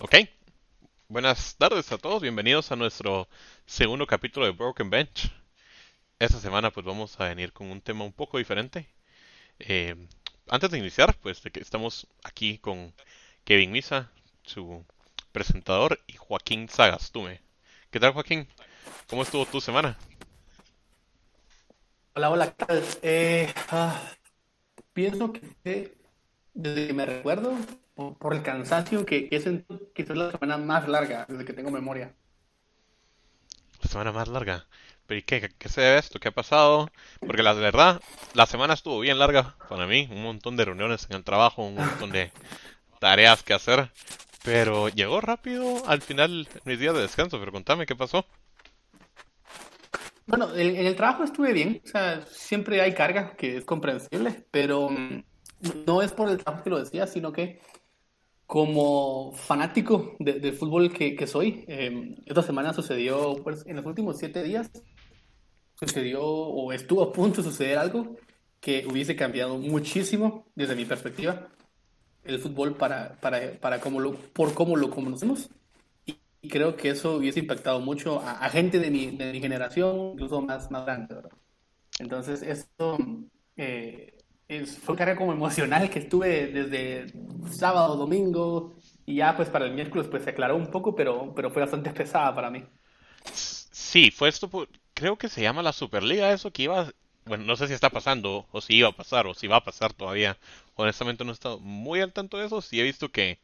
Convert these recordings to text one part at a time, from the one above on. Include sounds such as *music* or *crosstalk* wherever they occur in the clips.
Ok, buenas tardes a todos, bienvenidos a nuestro segundo capítulo de Broken Bench. Esta semana pues vamos a venir con un tema un poco diferente. Eh, antes de iniciar, pues de que estamos aquí con Kevin Misa, su presentador, y Joaquín Sagastume. ¿Qué tal Joaquín? ¿Cómo estuvo tu semana? Hola, hola, ¿qué tal? Eh, ah, pienso que desde que me recuerdo, por, por el cansancio, que, que es en- quizás la semana más larga desde que tengo memoria. La semana más larga. ¿Pero y qué, qué se debe esto? ¿Qué ha pasado? Porque la verdad, la semana estuvo bien larga para mí. Un montón de reuniones en el trabajo, un montón de tareas que hacer. Pero llegó rápido al final mis días de descanso. Pero contame, ¿qué pasó? Bueno, en, en el trabajo estuve bien, o sea, siempre hay carga, que es comprensible, pero mm, no es por el trabajo que lo decía, sino que como fanático de- del fútbol que, que soy, eh, esta semana sucedió, pues, en los últimos siete días, sucedió o estuvo a punto de suceder algo que hubiese cambiado muchísimo desde mi perspectiva el fútbol para, para, para cómo lo, por cómo lo conocemos. Y, creo que eso hubiese impactado mucho a, a gente de mi, de mi generación, incluso más, más grande, ¿verdad? Entonces, esto eh, es, fue una carga como emocional que estuve desde sábado, domingo, y ya pues para el miércoles pues se aclaró un poco, pero, pero fue bastante pesada para mí. Sí, fue esto, creo que se llama la Superliga, eso que iba, bueno, no sé si está pasando, o si iba a pasar, o si va a pasar todavía. Honestamente no he estado muy al tanto de eso, sí he visto que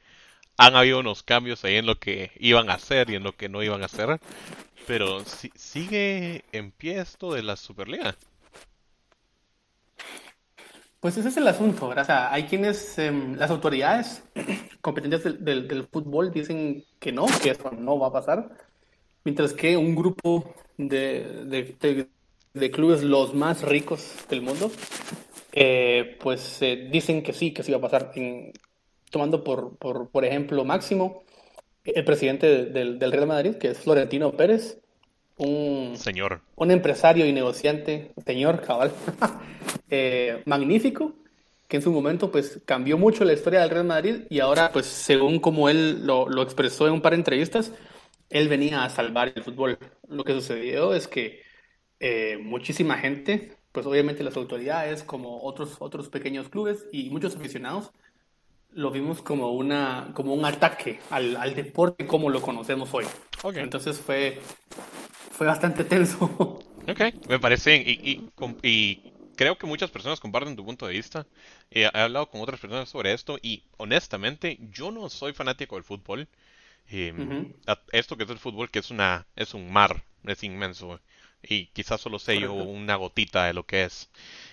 han habido unos cambios ahí en lo que iban a hacer y en lo que no iban a hacer, pero si- sigue en pie esto de la Superliga. Pues ese es el asunto, ¿verdad? O sea, hay quienes, em, las autoridades *clears throat* competentes del, fútbol dicen que no, que eso no va a pasar, mientras que un grupo de, de- clubes los más ricos del mundo, eh, pues eh, dicen que sí, que sí va a pasar. Tomando por, por, por ejemplo máximo el presidente del, del Real Madrid, que es Florentino Pérez, un, Señor, un empresario y negociante, señor cabal, *laughs* eh, magnífico, que en su momento pues cambió mucho la historia del Real Madrid y ahora pues según como él lo, lo expresó en un par de entrevistas, él venía a salvar el fútbol. Lo que sucedió es que eh, muchísima gente, pues obviamente las autoridades, como otros, otros pequeños clubes y muchos aficionados, lo vimos como, una, como un ataque al, al deporte como lo conocemos hoy. Entonces fue, fue bastante tenso. *laughs* ok, me parece, y, y, y creo que muchas personas comparten tu punto de vista. Eh, he hablado con otras personas sobre esto y honestamente yo no soy fanático del fútbol. Eh, a- esto que es el fútbol, que es una, es un mar, es inmenso. Y quizás solo sé yo una gotita de lo que es.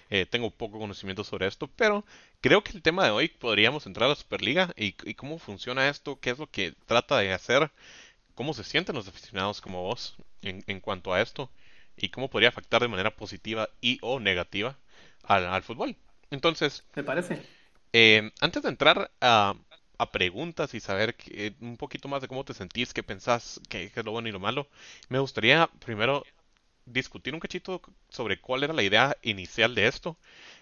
Eh, tengo poco conocimiento sobre esto, pero creo que el tema de hoy podríamos entrar a la Superliga y, y cómo funciona esto, qué es lo que trata de hacer, cómo se sienten los aficionados como vos en, en cuanto a esto y cómo podría afectar de manera positiva y o negativa al, al fútbol. Entonces, me parece. eh, antes de entrar a, a preguntas y saber que- un poquito más de cómo te sentís, qué pensás, qué, qué es lo bueno y lo malo, me gustaría primero discutir un cachito sobre cuál era la idea inicial de esto.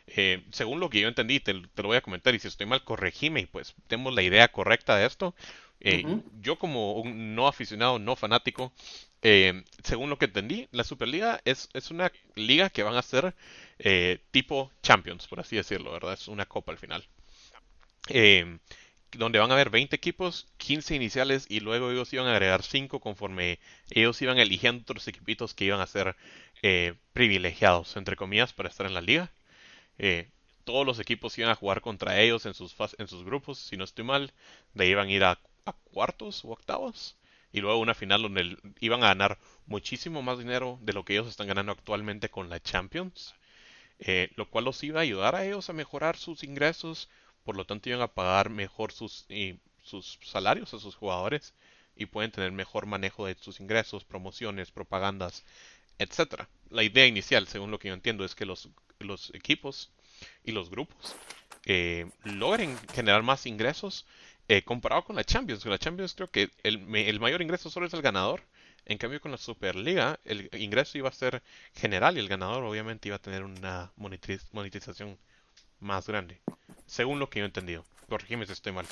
Eh, según lo que yo entendí, te, te lo voy a comentar y si estoy mal, corregime y pues tenemos la idea correcta de esto. Eh, yo como un no aficionado, no fanático, eh, según lo que entendí, la Superliga es, es una liga que van a ser eh, tipo Champions, por así decirlo, ¿verdad? Es una copa al final donde van a haber 20 equipos, 15 iniciales y luego ellos iban a agregar 5 conforme ellos iban eligiendo otros equipitos que iban a ser privilegiados, entre comillas, para estar en la liga. Todos los equipos iban a jugar contra ellos en sus, en sus grupos, si no estoy mal, de ahí iban a ir a, a cuartos o octavos. Y luego una final donde iban a ganar muchísimo más dinero de lo que ellos están ganando actualmente con la Champions eh, lo cual los iba a ayudar a ellos a mejorar sus ingresos, por lo tanto iban a pagar mejor sus, salarios a sus jugadores y pueden tener mejor manejo de sus ingresos, promociones, propagandas, etcétera. La idea inicial, según lo que yo entiendo, es que los, los equipos y los grupos eh, logren generar más ingresos eh, comparado con la Champions, con la Champions creo que el, mayor ingreso solo es el ganador. En cambio, con la Superliga, el ingreso iba a ser general y el ganador obviamente iba a tener una monetización más grande. Según lo que yo he entendido. Corregime si estoy mal.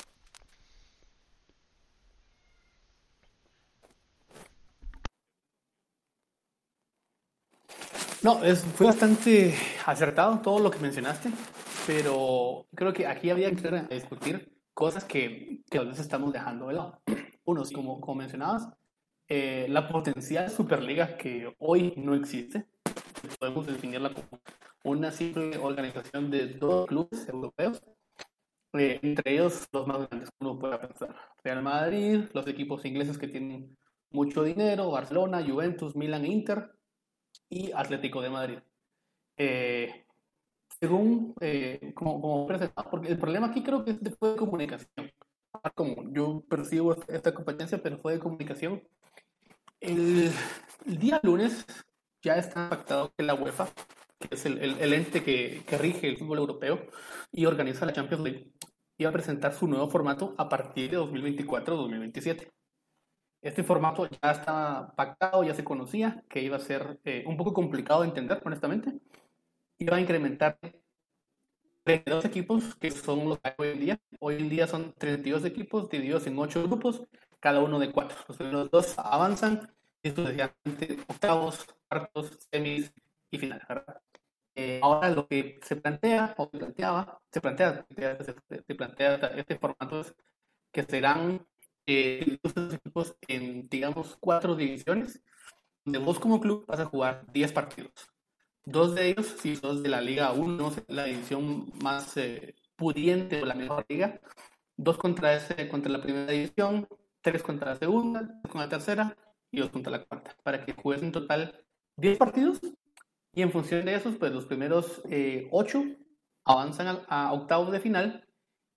No, fue bastante acertado todo lo que mencionaste, pero creo que aquí había que discutir cosas que, que a veces estamos dejando de lado. *clears throat* Uno, como, como mencionabas, eh, la potencial Superliga que hoy no existe, podemos definirla como una simple organización de dos clubes europeos, eh, entre ellos los más grandes que uno pueda pensar. Real Madrid, los equipos ingleses que tienen mucho dinero, Barcelona, Juventus, Milan Inter, y Atlético de Madrid. Eh, según, eh, como, como porque el problema aquí creo que fue de comunicación. Como yo percibo esta competencia, pero fue de comunicación. El, el día lunes ya está pactado que la UEFA, que es el, el, el ente que, que, rige el fútbol europeo y organiza la Champions League, iba a presentar su nuevo formato a partir de 2024-2027. Este formato ya está pactado, ya se conocía, que iba a ser eh, un poco complicado de entender, honestamente. Iba a incrementar 32 equipos, que son los que hay hoy en día. Hoy en día son 32 equipos divididos en 8 grupos, cada uno de 4. Los primeros dos avanzan y sucesivamente octavos, cuartos, semis y finales. Eh, ahora lo que se plantea, o se planteaba, se plantea, se, plantea este formato es que serán eh, equipos en, digamos, cuatro divisiones, donde vos como club vas a jugar 10 partidos. Dos de ellos, si sos de la Liga 1, la división más eh, pudiente o la mejor liga, dos contra, ese, contra la primera división, tres contra la segunda, con la tercera y dos contra la cuarta, para que juegues en total 10 partidos. Y en función de esos, pues los primeros eh, 8 avanzan a, a octavos de final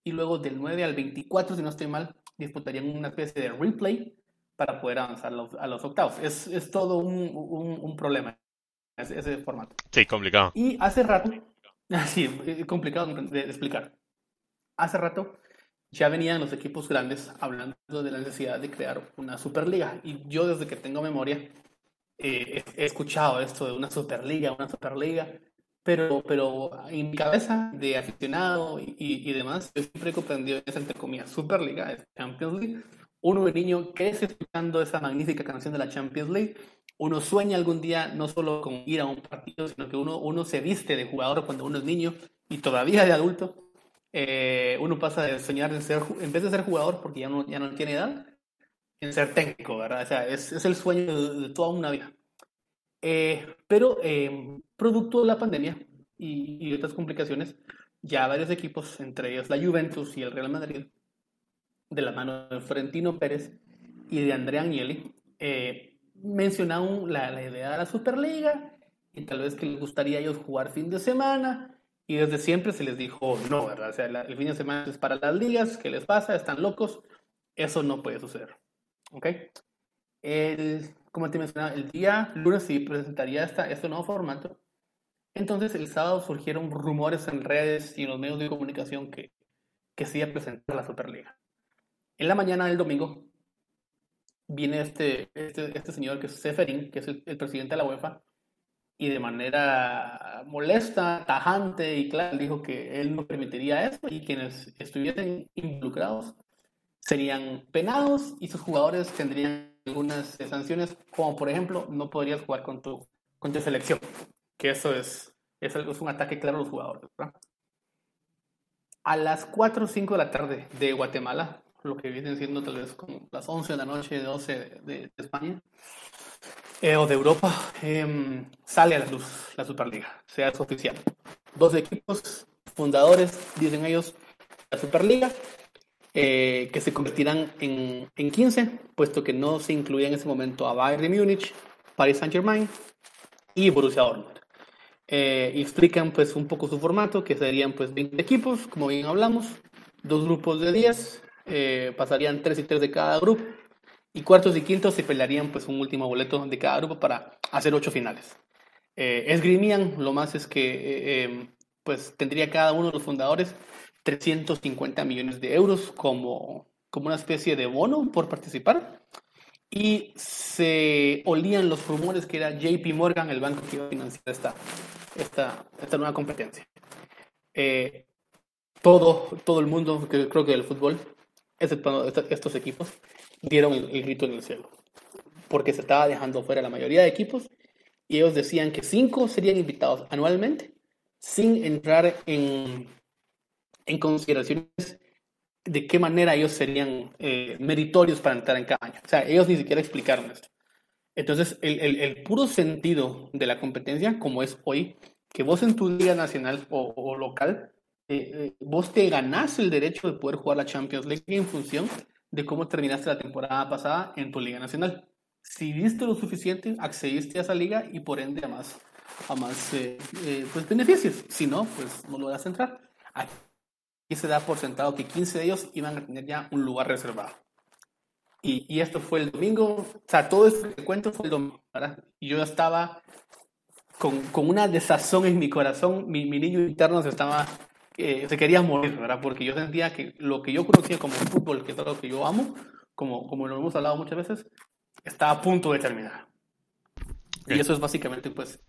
y luego del 9 al 24, si no estoy mal, disputarían una especie de replay para poder avanzar los, a los octavos. Es, es todo un, un, un problema ese, ese, formato. Sí, complicado. Y hace rato, *laughs* sí, complicado de explicar. Hace rato ya venían los equipos grandes hablando de la necesidad de crear una Superliga. Y yo desde que tengo memoria eh, he escuchado esto de una Superliga, una Superliga. Pero, pero en mi cabeza de aficionado y, y, demás, yo siempre he comprendido esa, entre comillas, Superliga, Champions League. Uno de niño crece escuchando esa magnífica canción de la Champions League. Uno sueña algún día no solo con ir a un partido, sino que uno, uno se viste de jugador cuando uno es niño y todavía de adulto. Eh, uno pasa de soñar en ser, en vez de ser jugador, porque ya no, ya no tiene edad, en ser técnico, ¿verdad? O sea, es, es el sueño de, de toda una vida. Eh, pero eh, producto de la pandemia y, y, otras complicaciones, ya varios equipos, entre ellos la Juventus y el Real Madrid, de la mano de Florentino Pérez y de Andrea Agnelli, eh, mencionaron la, la, idea de la Superliga y tal vez que les gustaría a ellos jugar fin de semana. Y desde siempre se les dijo, no, ¿verdad? O sea, la, el fin de semana es para las ligas, ¿qué les pasa? Están locos. Eso no puede suceder. ¿Ok? El, como te mencionaba, el día lunes sí presentaría esta, este nuevo formato. Entonces el sábado surgieron rumores en redes y en los medios de comunicación que, que se iba a presentar la Superliga. En la mañana del domingo viene este, este, este señor que es Seferin, que es el, el, presidente de la UEFA, y de manera molesta, tajante y clara dijo que él no permitiría eso y quienes estuviesen involucrados serían penados y sus jugadores tendrían algunas sanciones, como por ejemplo, no podrías jugar con tu, con tu selección, que eso es, es, algo, es un ataque claro a los jugadores. ¿verdad? A las 4 o 5 de la tarde de Guatemala, lo que vienen siendo tal vez como las 11 de la noche, 12 de, de, de España, eh, o de Europa, eh, sale a la luz la Superliga, sea es oficial. Dos equipos fundadores, dicen ellos, la Superliga, eh, que se convertirán en, en 15, puesto que no se incluía en ese momento a Bayern de Múnich, Paris Saint-Germain y Borussia Dortmund. Eh, explican pues un poco su formato, que serían pues 20 equipos, como bien hablamos, dos grupos de 10, eh, pasarían 3 y 3 de cada grupo, y cuartos y quintos se pelearían pues un último boleto de cada grupo para hacer 8 finales. Eh, esgrimían, lo más es que pues tendría cada uno de los fundadores 350 millones de euros como, como una especie de bono por participar. Y se olían los rumores que era JP Morgan el banco que iba a financiar esta, esta, esta nueva competencia. Eh, todo, todo el mundo, creo que el fútbol, excepto estos equipos, dieron el, el grito en el cielo. Porque se estaba dejando fuera la mayoría de equipos y ellos decían que cinco serían invitados anualmente sin entrar en, en consideraciones de qué manera ellos serían eh, meritorios para entrar en cada año. O sea, ellos ni siquiera explicaron esto. Entonces, el, el, puro sentido de la competencia, como es hoy, que vos en tu liga nacional o local, eh, eh, vos te ganás el derecho de poder jugar la Champions League en función de cómo terminaste la temporada pasada en tu liga nacional. Si viste lo suficiente, accediste a esa liga y por ende a más, a más eh, eh, pues beneficios. Si no, pues no lo vas a entrar. Aquí se da por sentado que 15 de ellos iban a tener ya un lugar reservado. Y, y esto fue el domingo, o sea, todo esto que cuento fue el domingo, ¿verdad? Y yo estaba con, con una desazón en mi corazón, mi, mi niño interno se estaba, eh, se quería morir, ¿verdad? Porque yo sentía que lo que yo conocía como fútbol, que es algo que yo amo, como, como lo hemos hablado muchas veces, está a punto de terminar. Okay. Y eso es básicamente, pues,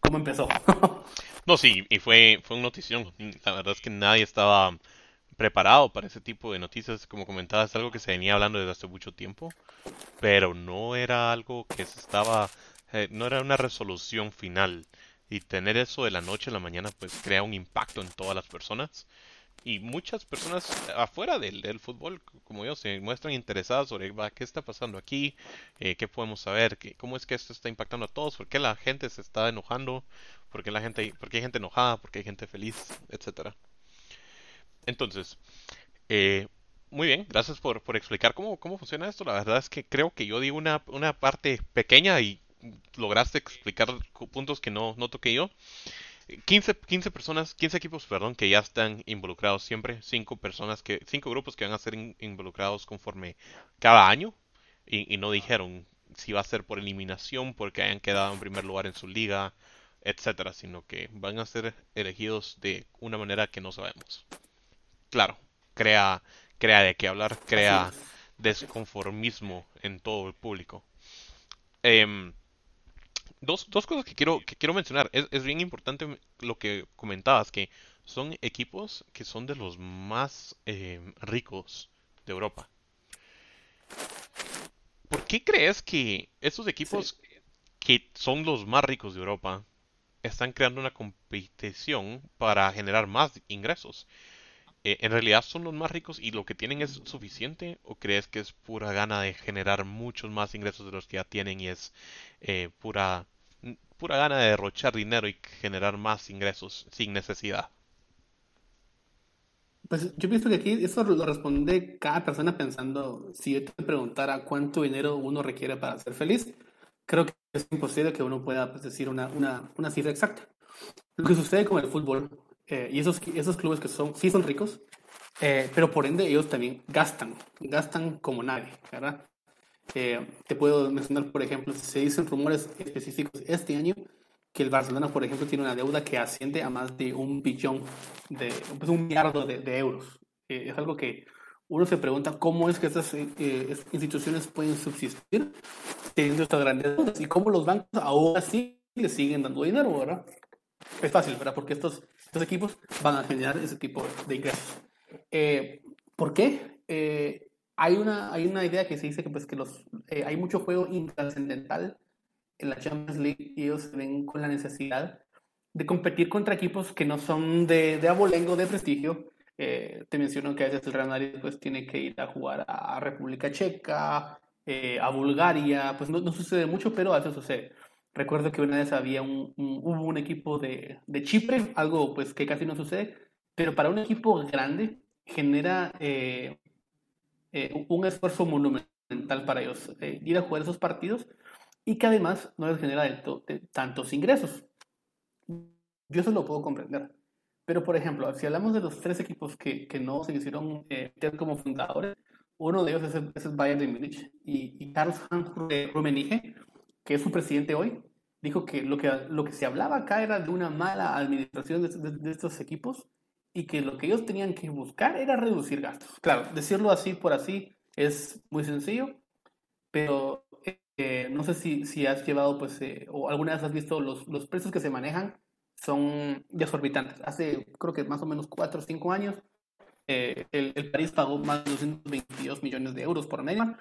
cómo empezó. *laughs* no, sí, y fue, fue una notición. La verdad es que nadie estaba preparado para ese tipo de noticias. Como comentabas, es algo que se venía hablando desde hace mucho tiempo, pero no era algo que se estaba, eh, no era una resolución final. Y tener eso de la noche a la mañana, pues crea un impacto en todas las personas. Y muchas personas afuera del, del, fútbol, como yo, se muestran interesadas sobre qué está pasando aquí, eh, qué podemos saber, qué, cómo es que esto está impactando a todos, por qué la gente se está enojando, por qué, la gente, por qué hay gente enojada, por qué hay gente feliz, etcétera. Entonces, eh, muy bien, gracias por, por explicar cómo, cómo funciona esto. La verdad es que creo que yo di una, una parte pequeña y lograste explicar puntos que no, no toqué yo. 15, 15 personas, 15 equipos, perdón, que ya están involucrados siempre, 5 personas que, 5 grupos que van a ser in, involucrados conforme cada año y, y, no dijeron si va a ser por eliminación, porque hayan quedado en primer lugar en su liga, etcétera, sino que van a ser elegidos de una manera que no sabemos. Claro, crea, crea de qué hablar, crea desconformismo en todo el público. Eh, dos, dos cosas que quiero, que quiero mencionar. Es, es, bien importante lo que comentabas, que son equipos que son de los más eh, ricos de Europa. ¿Por qué crees que estos equipos sí. que son los más ricos de Europa están creando una competición para generar más ingresos? Eh, ¿En realidad son los más ricos y lo que tienen es suficiente? ¿O crees que es pura gana de generar muchos más ingresos de los que ya tienen y es eh, pura, pura gana de derrochar dinero y generar más ingresos sin necesidad? Pues yo pienso que aquí eso lo responde cada persona pensando, si yo te preguntara cuánto dinero uno requiere para ser feliz, creo que es imposible que uno pueda pues, decir una, una, una cifra exacta. Lo que sucede con el fútbol eh, y esos, esos clubes que son, sí son ricos, eh, pero por ende ellos también gastan, gastan como nadie, ¿verdad? Eh, te puedo mencionar, por ejemplo, se dicen rumores específicos este año que el Barcelona, por ejemplo, tiene una deuda que asciende a más de un billón, de pues un millardo de, de euros. es algo que uno se pregunta cómo es que estas instituciones pueden subsistir teniendo estas grandes deudas y cómo los bancos ahora sí le siguen dando dinero, ¿verdad? Es fácil, ¿verdad? Porque estos estos equipos van a generar ese tipo de ingresos. Eh, ¿Por qué? Eh, hay, una, hay una idea que se dice que, pues, que los, eh, hay mucho juego intrascendental en la Champions League y ellos ven con la necesidad de competir contra equipos que no son de, de abolengo, de prestigio. te menciono que a veces el Real Madrid pues, tiene que ir a jugar a República Checa, a Bulgaria, pues no, no sucede mucho, pero a veces sucede. Recuerdo que una vez había un, hubo un equipo de, de, Chipre, algo pues que casi no sucede, pero para un equipo grande genera eh, eh, un esfuerzo monumental para ellos eh, ir a jugar esos partidos y que además no les genera de, tantos ingresos. Yo eso lo puedo comprender. Pero, por ejemplo, si hablamos de los tres equipos que, que no se hicieron como fundadores, uno de ellos es es Bayern de Múnich y, y Karl-Heinz Rummenigge que es su presidente hoy, dijo que lo, que lo que se hablaba acá era de una mala administración de, de, de, estos equipos y que lo que ellos tenían que buscar era reducir gastos. Claro, decirlo así por así es muy sencillo, pero eh, no sé si, si has llevado, pues, eh, o alguna vez has visto los, los precios que se manejan son desorbitantes. Hace, creo que más o menos 4 o 5 años, eh, el, el París pagó más de 222 millones de euros por Neymar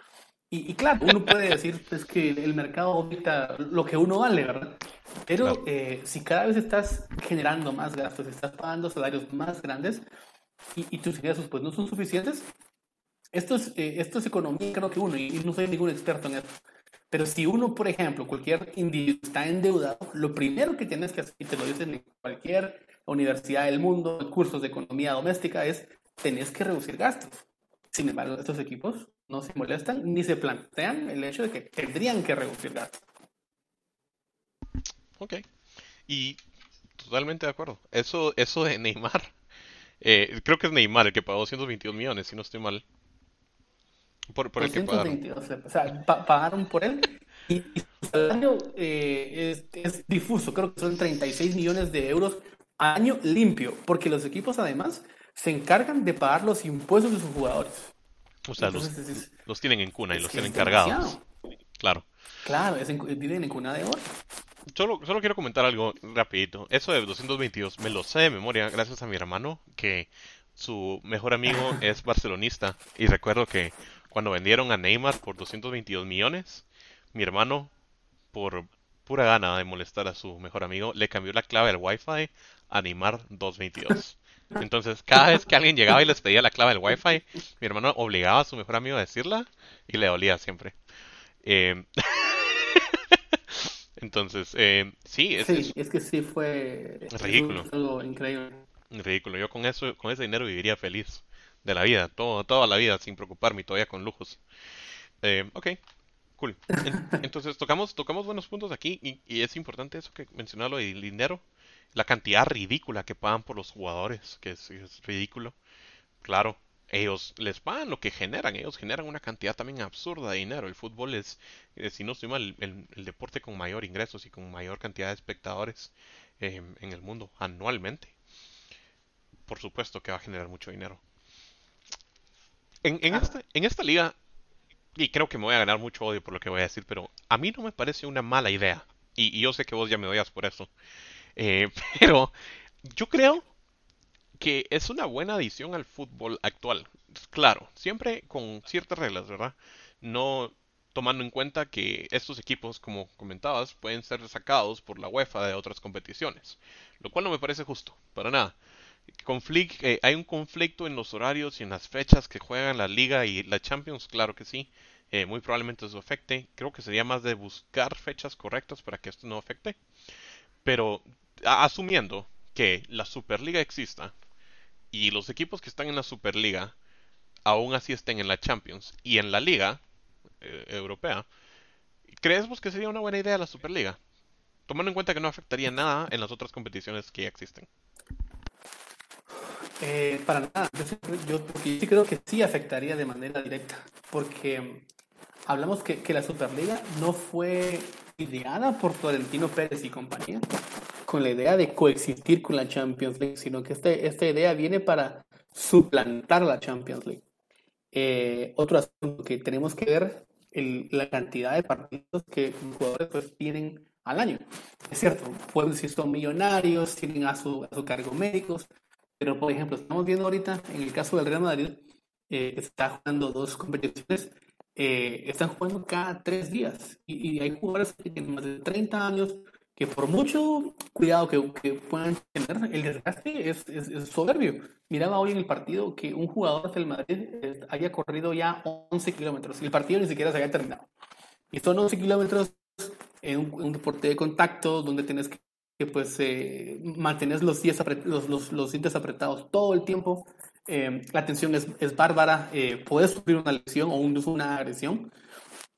y, y, claro, uno puede decir pues, que el mercado ahorita lo que uno vale, ¿verdad? Pero eh, si cada vez estás generando más gastos, estás pagando salarios más grandes y, tus ingresos pues no son suficientes, esto es, eh, esto es economía, creo que uno, y, no soy ningún experto en esto. Pero si uno, por ejemplo, cualquier individuo está endeudado, lo primero que tienes que hacer, y te lo dicen en cualquier universidad del mundo, cursos de economía doméstica, es tenés que reducir gastos. Sin embargo, estos equipos no se molestan ni se plantean el hecho de que tendrían que reducir gastos. Ok. Y totalmente de acuerdo. Eso, eso de Neymar. *laughs* Eh, creo que es Neymar el que pagó 222 millones, si no estoy mal. Por, por el que pagaron. O sea, pagaron por él. Y, su salario eh, es, es, difuso. Creo que son 36 millones de euros año limpio. Porque los equipos, además, se encargan de pagar los impuestos de sus jugadores. O sea, los, los, tienen en cuna y los tienen cargados. Claro. Claro, es viven en cuna de oro. Solo, solo quiero comentar algo rapidito. Eso de 222 me lo sé de memoria gracias a mi hermano, que su mejor amigo *laughs* es barcelonista. Y recuerdo que cuando vendieron a Neymar por 222 millones, mi hermano, por pura gana de molestar a su mejor amigo, le cambió la clave del Wi-Fi a Neymar 222. *laughs* *laughs* Entonces, cada vez que alguien llegaba y les pedía la clave del Wi-Fi, mi hermano obligaba a su mejor amigo a decirla y le dolía siempre. Eh... *laughs* Entonces, eh, sí, es, sí, es, que sí fue ridículo. algo increíble. Ridículo. Yo con eso, con ese dinero viviría feliz de la vida, todo, toda la vida sin preocuparme, todavía con lujos. Eh, ok, cool. entonces tocamos, tocamos buenos puntos aquí y, y es importante eso que mencionarlo del dinero, la cantidad ridícula que pagan por los jugadores, que es, es ridículo. Claro, ellos les pagan lo que generan, ellos generan una cantidad también absurda de dinero. El fútbol es, eh, si no estoy mal, el, deporte con mayor ingresos y con mayor cantidad de espectadores em, en el mundo anualmente. Por supuesto que va a generar mucho dinero. En, en, esta, en esta liga, y creo que me voy a ganar mucho odio por lo que voy a decir, pero a mí no me parece una mala idea. Y, yo sé que vos ya me odias por eso. Eh, *laughs* pero yo creo que es una buena adición al fútbol actual. Claro, siempre con ciertas reglas, ¿verdad? No tomando en cuenta que estos equipos, como comentabas, pueden ser sacados por la UEFA de otras competiciones, lo cual no me parece justo, para nada. Eh, hay un conflicto en los horarios y en las fechas que juegan la Liga y la Champions, claro que sí. Eh, muy probablemente eso afecte. Creo que sería más de buscar fechas correctas para que esto no afecte. Pero asumiendo que la Superliga exista, y los equipos que están en la Superliga aún así estén en la Champions y en la Liga eh, Europea, ¿crees que sería una buena idea la Superliga? Tomando en cuenta que no afectaría nada en las otras competiciones que ya existen. Eh, para nada, yo, sí creo que sí afectaría de manera directa, porque hablamos que la Superliga no fue ideada por Florentino Pérez y compañía, con la idea de coexistir con la Champions League, sino que este, esta idea viene para suplantar la Champions League. Eh, otro asunto que tenemos que ver el, la cantidad de partidos que los jugadores pues, tienen al año. Es cierto, pueden decir son millonarios, tienen a su, a su cargo médicos, pero por ejemplo, estamos viendo ahorita en el caso del Real Madrid, eh, está jugando dos competiciones, eh, están jugando cada tres días y, y, hay jugadores que tienen más de 30 años, que por mucho cuidado que, que puedan tener, el desgaste es, es, soberbio. Miraba hoy en el partido que un jugador del Madrid eh, había corrido ya 11 kilómetros el partido ni siquiera se había terminado. Y son 11 kilómetros en un, deporte de contacto donde tienes que, pues, eh, mantener los, los, los, los, dientes apretados todo el tiempo. Eh, la tensión es, es bárbara, eh, puedes sufrir una lesión o un, una agresión.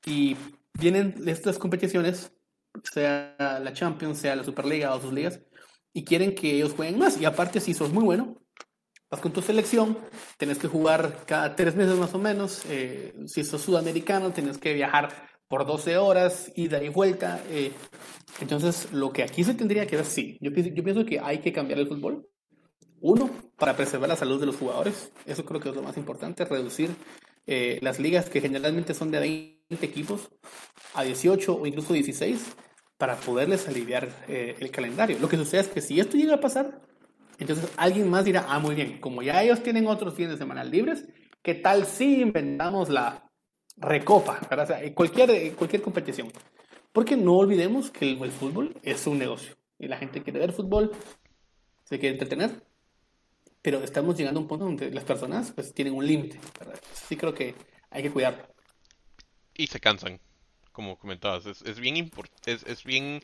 Y vienen estas competiciones sea la Champions, sea la Superliga o sus ligas, y quieren que ellos jueguen más. Y aparte, si sos muy bueno, vas con tu selección, tenés que jugar cada tres meses más o menos. Eh, si sos sudamericano, tienes que viajar por 12 horas, ida y vuelta. Eh, entonces, lo que aquí se tendría que ver, sí, yo, yo pienso que hay que cambiar el fútbol. Uno, para preservar la salud de los jugadores. Eso creo que es lo más importante, reducir eh, las ligas que generalmente son de 20 equipos a 18 o incluso 16 para poderles aliviar eh, el calendario. Lo que sucede es que si esto llega a pasar, entonces alguien más dirá, ah, muy bien, como ya ellos tienen otros fines de semana libres, ¿qué tal si inventamos la recopa? cualquier, cualquier competición. Porque no olvidemos que el, fútbol es un negocio y la gente quiere ver fútbol, se quiere entretener, pero estamos llegando a un punto donde las personas pues tienen un límite. Sí creo que hay que cuidarlo. Y se cansan, como comentabas, es, es bien es, es bien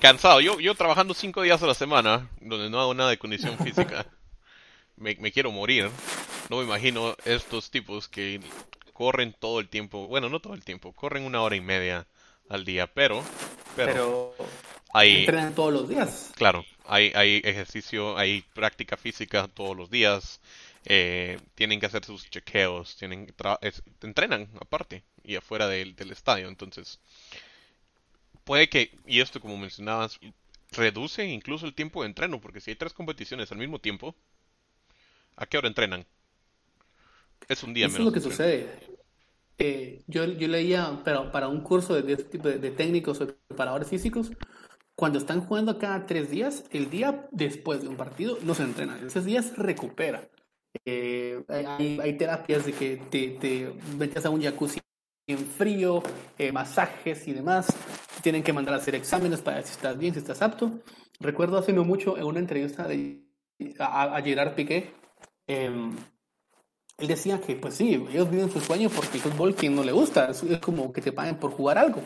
cansado. Yo, yo trabajando cinco días a la semana, donde no hago nada de condición *laughs* física, me, me quiero morir. No me imagino estos tipos que corren todo el tiempo, bueno, no todo el tiempo, corren una hora y media al día, pero... Pero, hay, entrenan todos los días. Claro, hay, hay ejercicio, hay práctica física todos los días, eh, tienen que hacer sus chequeos, tienen entrenan aparte y afuera del, del estadio, entonces puede que, y esto como mencionabas, reduce incluso el tiempo de entreno, porque si hay tres competiciones al mismo tiempo, ¿a qué hora entrenan? Es un día Eso menos. es lo que sucede. Eh, yo, yo, leía, pero para un curso de, este tipo de, técnicos o preparadores físicos, cuando están jugando cada tres días, el día después de un partido no se entrena, esos días recupera. Eh, hay, hay, terapias de que te, te metes a un jacuzzi en frío, eh, masajes y demás. Tienen que mandar a hacer exámenes para ver si estás bien, si estás apto. Recuerdo hace no mucho en una entrevista de, a, a Gerard Piqué, eh, él decía que, pues sí, ellos viven su sueño porque el fútbol, quien no le gusta, es, como que te paguen por jugar algo.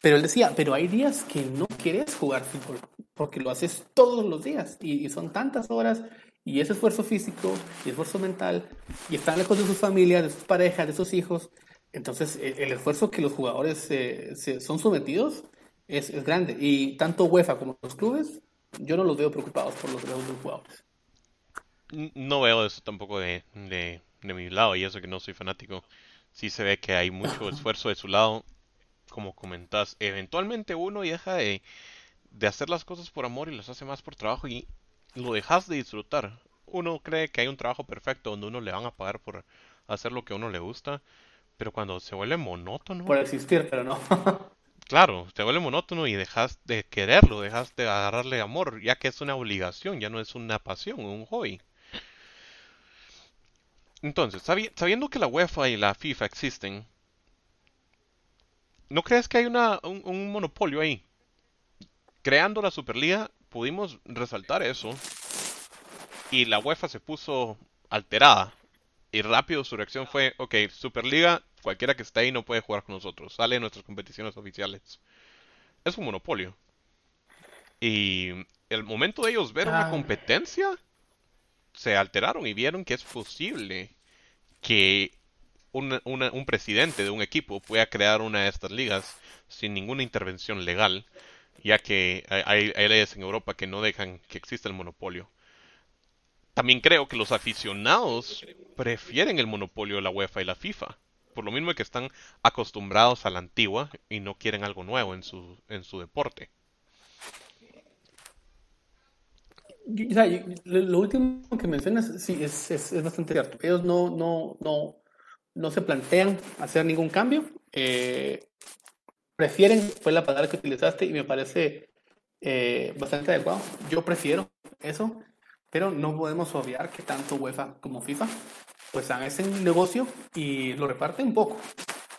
Pero él decía, pero hay días que no quieres jugar fútbol, porque lo haces todos los días y, son tantas horas y ese esfuerzo físico y esfuerzo mental y están lejos de sus familias, de sus parejas, de sus hijos. Entonces, e, el, esfuerzo que los jugadores se, son sometidos es, es, grande. Y tanto UEFA como los clubes, yo no los veo preocupados por los, de los jugadores. No veo eso tampoco de, de de mi lado, y eso que no soy fanático, sí se ve que hay mucho esfuerzo de su lado, como comentas. Eventualmente uno deja de, de hacer las cosas por amor y las hace más por trabajo y lo dejas de disfrutar. Uno cree que hay un trabajo perfecto donde uno le van a pagar por hacer lo que a uno le gusta, pero cuando se vuelve monótono... Por existir, pero no. *laughs* claro, se vuelve monótono y dejas de quererlo, dejas de agarrarle amor, ya que es una obligación, ya no es una pasión, un hobby. Entonces, sabiendo que la UEFA y la FIFA existen, ¿no crees que hay una, un, monopolio ahí? Creando la Superliga pudimos resaltar eso y la UEFA se puso alterada y rápido su reacción fue, ok, Superliga, cualquiera que esté ahí no puede jugar con nosotros, sale de nuestras competiciones oficiales. Es un monopolio. Y el momento de ellos ver una ah. competencia, se alteraron y vieron que es posible que un presidente de un equipo pueda crear una de estas ligas sin ninguna intervención legal, ya que hay, leyes en Europa que no dejan que exista el monopolio. También creo que los aficionados prefieren el monopolio de la UEFA y la FIFA, por lo mismo que están acostumbrados a la antigua y no quieren algo nuevo en su, en su deporte. lo último que mencionas, sí, es, es, bastante cierto. Ellos no, no, no se plantean hacer ningún cambio. Eh, prefieren, fue la palabra que utilizaste y me parece eh, bastante adecuado. Yo prefiero eso, pero no podemos obviar que tanto UEFA como FIFA pues hagan ese negocio y lo reparten poco.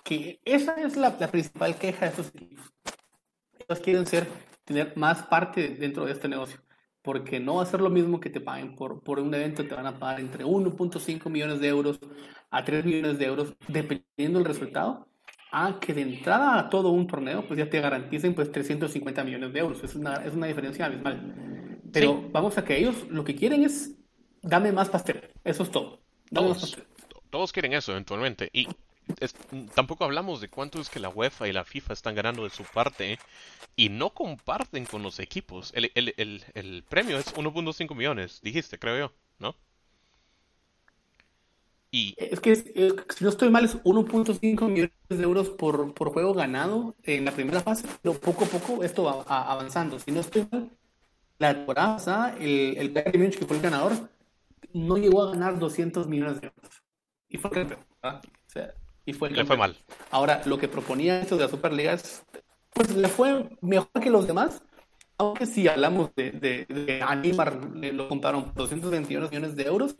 Que esa es la, la principal queja de estos equipos. Ellos quieren ser, tener más parte dentro de este negocio porque no va a ser lo mismo que te paguen por, por un evento, te van a pagar entre 1.5 millones de euros a 3 millones de euros, dependiendo del resultado, a que de entrada a todo un torneo, pues ya te garanticen pues 350 millones de euros. Es una, es una diferencia abismal. Pero vamos a que ellos lo que quieren es, dame más pastel. Eso es todo. Todos, todos quieren eso eventualmente. Y tampoco hablamos de cuánto es que la UEFA y la FIFA están ganando de su parte y no comparten con los equipos. El, el, el, el premio es 1.5 millones, dijiste, creo yo, ¿no? Y... Es que, eh, si no estoy mal, es 1.5 millones de euros por, por, juego ganado en la primera fase, pero poco a poco esto va avanzando. Si no estoy mal, la temporada pasada, el, el Bayern Munich, que fue el ganador, no llegó a ganar 200 millones de euros. Y fue campeón. O sea, y fue Le fue mal. Ahora, lo que proponía esto de la Superliga es, pues le fue mejor que los demás, aunque si hablamos de, de, Anímar, lo compraron por 221 millones de euros,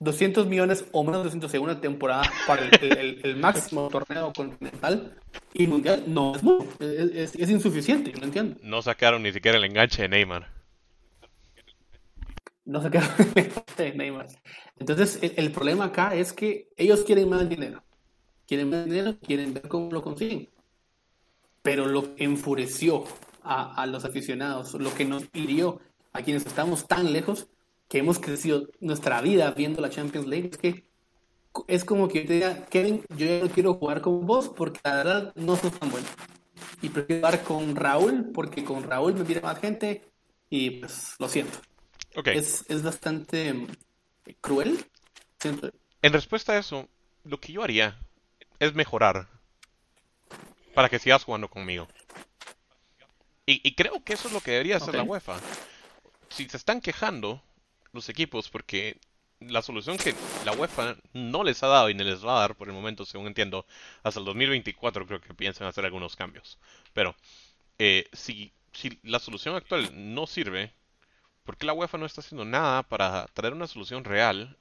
200 millones o menos de 200 en una temporada para el, máximo torneo continental y mundial no es mucho, es, es, insuficiente, no entiendo. No sacaron ni siquiera el enganche de Neymar. No sacaron *laughs* el enganche de Neymar. Entonces, el, problema acá es que ellos quieren más dinero. Quieren más dinero, quieren ver cómo lo consiguen. Pero lo enfureció a, a los aficionados, lo que nos hirió a quienes estamos tan lejos, que hemos crecido nuestra vida viendo la Champions League, es que es como que yo te diga, Kevin, yo ya no quiero jugar con vos porque la verdad no sos tan bueno. Y prefiero jugar con Raúl porque con Raúl me mira más gente y pues lo siento. Okay. Es, es bastante cruel. En respuesta a eso, lo que yo haría es mejorar para que sigas jugando conmigo. Y, creo que eso es lo que debería hacer la UEFA. Si se están quejando los equipos porque la solución que la UEFA no les ha dado y no les va a dar por el momento, según entiendo, hasta el 2024 creo que piensan hacer algunos cambios. Pero eh, si, si la solución actual no sirve, ¿por qué la UEFA no está haciendo nada para traer una solución real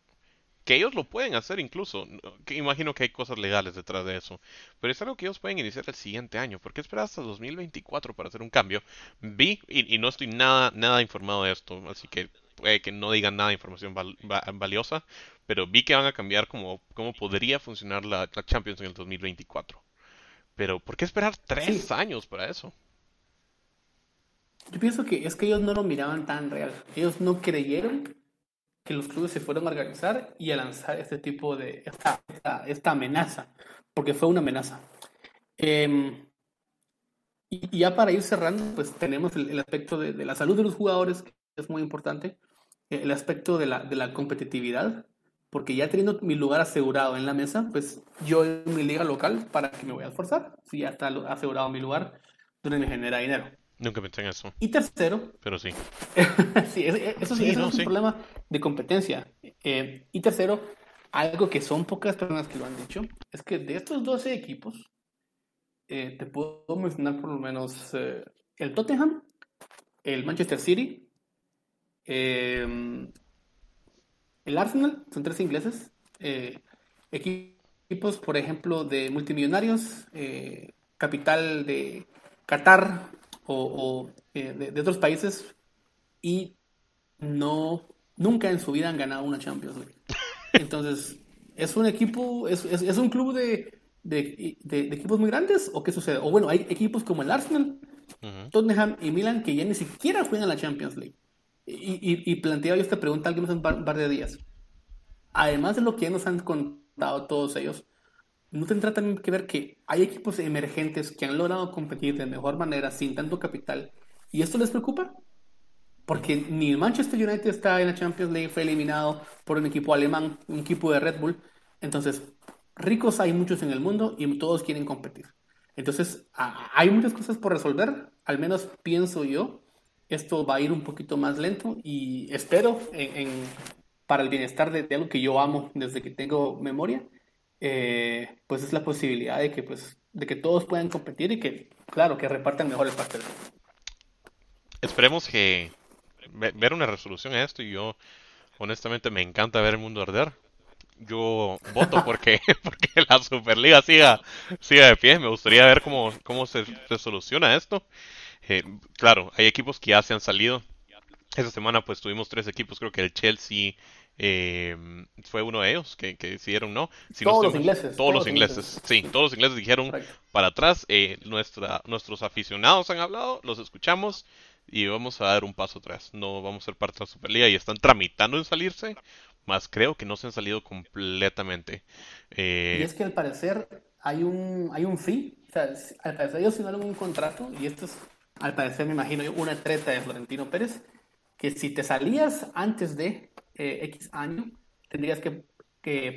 que ellos lo pueden hacer incluso. Que imagino que hay cosas legales detrás de eso. Pero es algo que ellos pueden iniciar el siguiente año. ¿Por qué esperar hasta 2024 para hacer un cambio? Vi, y, no estoy nada, nada informado de esto, así que puede que no digan nada de información valiosa, pero vi que van a cambiar cómo, cómo podría funcionar la, Champions en el 2024. Pero ¿por qué esperar tres años para eso? Yo pienso que es que ellos no lo miraban tan real. Ellos no creyeron que los clubes se fueron a organizar y a lanzar este tipo de, esta, amenaza, porque fue una amenaza. Em, y, ya para ir cerrando, pues tenemos el, aspecto de, la salud de los jugadores, que es muy importante, el aspecto de la, de la competitividad, porque ya teniendo mi lugar asegurado en la mesa, pues yo en mi liga local, ¿para que me voy a esforzar? Si ya está asegurado mi lugar, donde me genera dinero. Nunca pensé en eso. Y tercero. Pero sí. *laughs* sí, eso sí, es un problema de competencia. Eh, y tercero, algo que son pocas personas que lo han dicho, es que de estos 12 equipos, eh, te puedo mencionar por lo menos eh, el Tottenham, el Manchester City, el Arsenal, son tres ingleses, equipos, por ejemplo, de multimillonarios, capital de Qatar, o, eh, de, otros países y no, nunca en su vida han ganado una Champions League. *laughs* Entonces, ¿es un equipo, es, es, un club de, de, equipos muy grandes o qué sucede? O bueno, hay equipos como el Arsenal, Tottenham y Milan que ya ni siquiera juegan la Champions League. Y, y, y planteaba yo esta pregunta hace un par de días. Además de lo que nos han contado todos ellos, ¿No tendrá también que ver que hay equipos emergentes que han logrado competir de mejor manera sin tanto capital y esto les preocupa? Porque ni el Manchester United está en la Champions League, fue eliminado por un equipo alemán, un equipo de Red Bull. Entonces, ricos hay muchos en el mundo y todos quieren competir. Entonces, hay muchas cosas por resolver, al menos pienso yo. Esto va a ir un poquito más lento y espero para el bienestar de algo que yo amo desde que tengo memoria, eh, pues es la posibilidad de que, pues, de que todos puedan competir y que, claro, que repartan mejor el pastel. Esperemos que ver una resolución a esto y yo, honestamente, me encanta ver el mundo arder. Yo voto *laughs* porque, *laughs* porque la Superliga siga, siga de pie. Me gustaría ver cómo, cómo se, soluciona esto. Eh, claro, hay equipos que ya se han salido. Esta semana pues tuvimos tres equipos, creo que el Chelsea, eh, fue uno de ellos que, decidieron no. todos, los ingleses, todos, los ingleses. Sí, todos los ingleses dijeron para atrás. Eh, nuestra, nuestros aficionados han hablado, los escuchamos y vamos a dar un paso atrás. No vamos a ser parte de la Superliga y están tramitando en salirse, más creo que no se han salido completamente. Eh, y es que al parecer hay un, hay un fee. O sea, al parecer ellos firmaron un contrato y esto es, al parecer, me imagino, una treta de Florentino Pérez, que si te salías antes de eh, X año, tendrías que,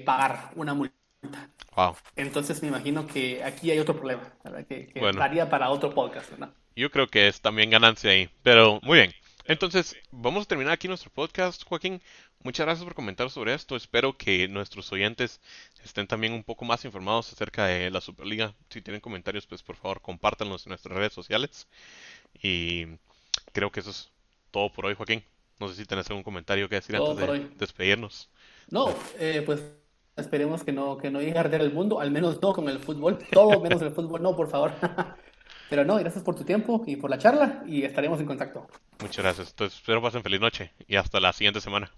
pagar una multa. Wow. Entonces me imagino que aquí hay otro problema, Que, que daría para otro podcast, Yo creo que es también ganancia ahí, pero muy bien. Entonces, vamos a terminar aquí nuestro podcast, Joaquín. Muchas gracias por comentar sobre esto. Espero que nuestros oyentes estén también un poco más informados acerca de la Superliga. Si tienen comentarios, pues por favor compártanlos en nuestras redes sociales. Y creo que eso es todo por hoy, Joaquín. No sé si tenés algún comentario que decir antes de despedirnos. No, eh, pues esperemos que no, que no llegue a arder el mundo, al menos no con el fútbol, todo menos el fútbol, no, por favor. *laughs* Pero no, gracias por tu tiempo y por la charla y estaremos en contacto. Muchas gracias. Entonces, espero pasen feliz noche y hasta la siguiente semana.